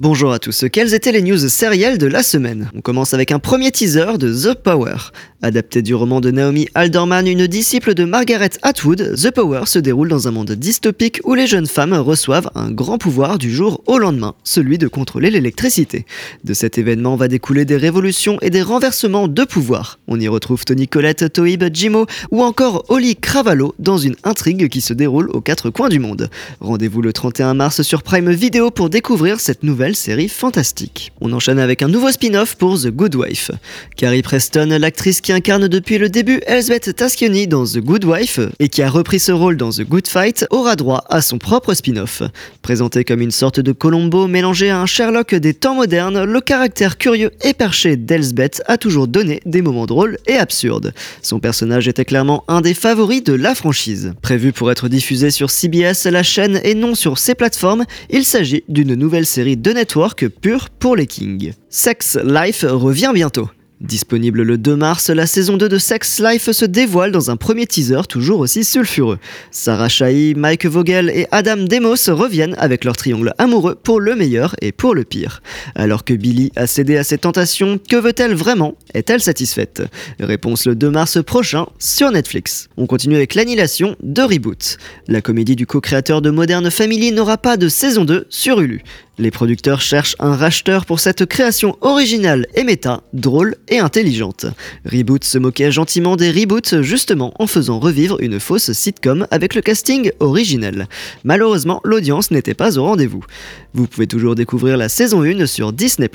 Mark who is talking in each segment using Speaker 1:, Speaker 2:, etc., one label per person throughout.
Speaker 1: Bonjour à tous, quelles étaient les news sérielles de la semaine? On commence avec un premier teaser de The Power. Adapté du roman de Naomi Alderman, une disciple de Margaret Atwood, The Power se déroule dans un monde dystopique où les jeunes femmes reçoivent un grand pouvoir du jour au lendemain, celui de contrôler l'électricité. De cet événement va découler des révolutions et des renversements de pouvoir. On y retrouve Tony Collette, Toib, Jimo ou encore Holly Cravallo dans une intrigue qui se déroule aux quatre coins du monde. Rendez-vous le 31 mars sur Prime Video pour découvrir cette nouvelle série fantastique. On enchaîne avec un nouveau spin-off pour The Good Wife. Carrie Preston, l'actrice qui incarne depuis le début Elizabeth Taschioni dans The Good Wife et qui a repris ce rôle dans The Good Fight, aura droit à son propre spin-off. Présenté comme une sorte de Colombo mélangé à un Sherlock des temps modernes, le caractère curieux et perché d'Elsbeth a toujours donné des moments drôles et absurdes. Son personnage était clairement un des favoris de la franchise. Prévu pour être diffusé sur CBS, la chaîne et non sur ses plateformes, il s'agit d'une nouvelle série de network pur pour les Kings. Sex Life revient bientôt. Disponible le 2 mars, la saison 2 de Sex Life se dévoile dans un premier teaser toujours aussi sulfureux. Sarah Shahi, Mike Vogel et Adam Demos reviennent avec leur triangle amoureux pour le meilleur et pour le pire. Alors que Billy a cédé à ses tentations, que veut-elle vraiment? Est-elle satisfaite? Réponse le 2 mars prochain sur Netflix. On continue avec l'annulation de Reboot. La comédie du co-créateur de Modern Family n'aura pas de saison 2 sur Hulu. Les producteurs cherchent un racheteur pour cette création originale et méta, drôle et intelligente. Reboot se moquait gentiment des reboots justement en faisant revivre une fausse sitcom avec le casting originel. Malheureusement, l'audience n'était pas au rendez-vous. Vous pouvez toujours découvrir la saison 1 sur Disney+.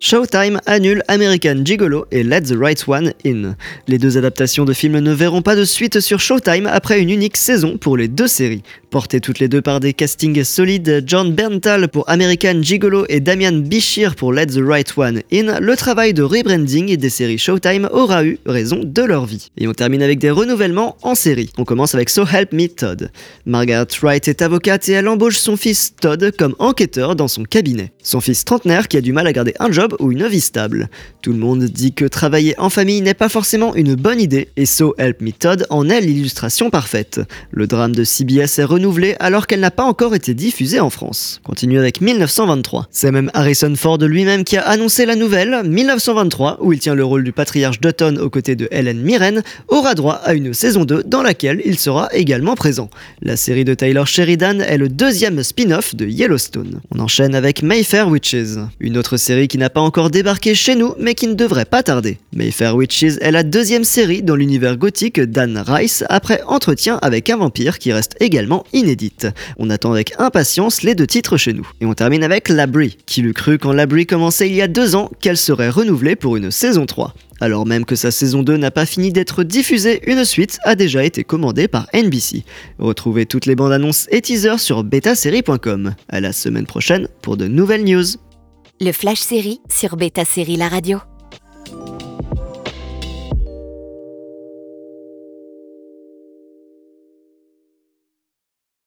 Speaker 1: Showtime annule American Gigolo et Let the Right One In. Les deux adaptations de films ne verront pas de suite sur Showtime après une unique saison pour les deux séries. Portées toutes les deux par des castings solides, John Berntal pour American Gigolo et Damian Bichir pour Let the Right One In, le travail de rebranding des séries Showtime aura eu raison de leur vie. Et on termine avec des renouvellements en série. On commence avec So Help Me Todd. Margaret Wright est avocate et elle embauche son fils Todd comme enquêteur dans son cabinet. Son fils trentenaire qui a du mal à garder un job ou une vie stable. Tout le monde dit que travailler en famille n'est pas forcément une bonne idée et So Help Me Todd en est l'illustration parfaite. Le drame de CBS est renouvelée alors qu'elle n'a pas encore été diffusée en France. Continue avec 1923. C'est même Harrison Ford lui-même qui a annoncé la nouvelle. 1923, où il tient le rôle du patriarche Dutton aux côtés de Helen Mirren, aura droit à une saison 2 dans laquelle il sera également présent. La série de Taylor Sheridan est le deuxième spin-off de Yellowstone. On enchaîne avec Mayfair Witches, une autre série qui n'a pas encore débarqué chez nous mais qui ne devrait pas tarder. Mayfair Witches est la deuxième série dans l'univers gothique d'Anne Rice après Entretien avec un vampire qui reste également inédite. On attend avec impatience les deux titres chez nous. Et on avec Labrie. Qui l'eût cru quand Labrie commençait il y a deux ans qu'elle serait renouvelée pour une saison 3 alors même que sa saison 2 n'a pas fini d'être diffusée, une suite a déjà été commandée par NBC. Retrouvez toutes les bandes annonces et teasers sur betasérie.com. À la semaine prochaine pour de nouvelles news.
Speaker 2: Le Flash Série sur Beta Série La Radio.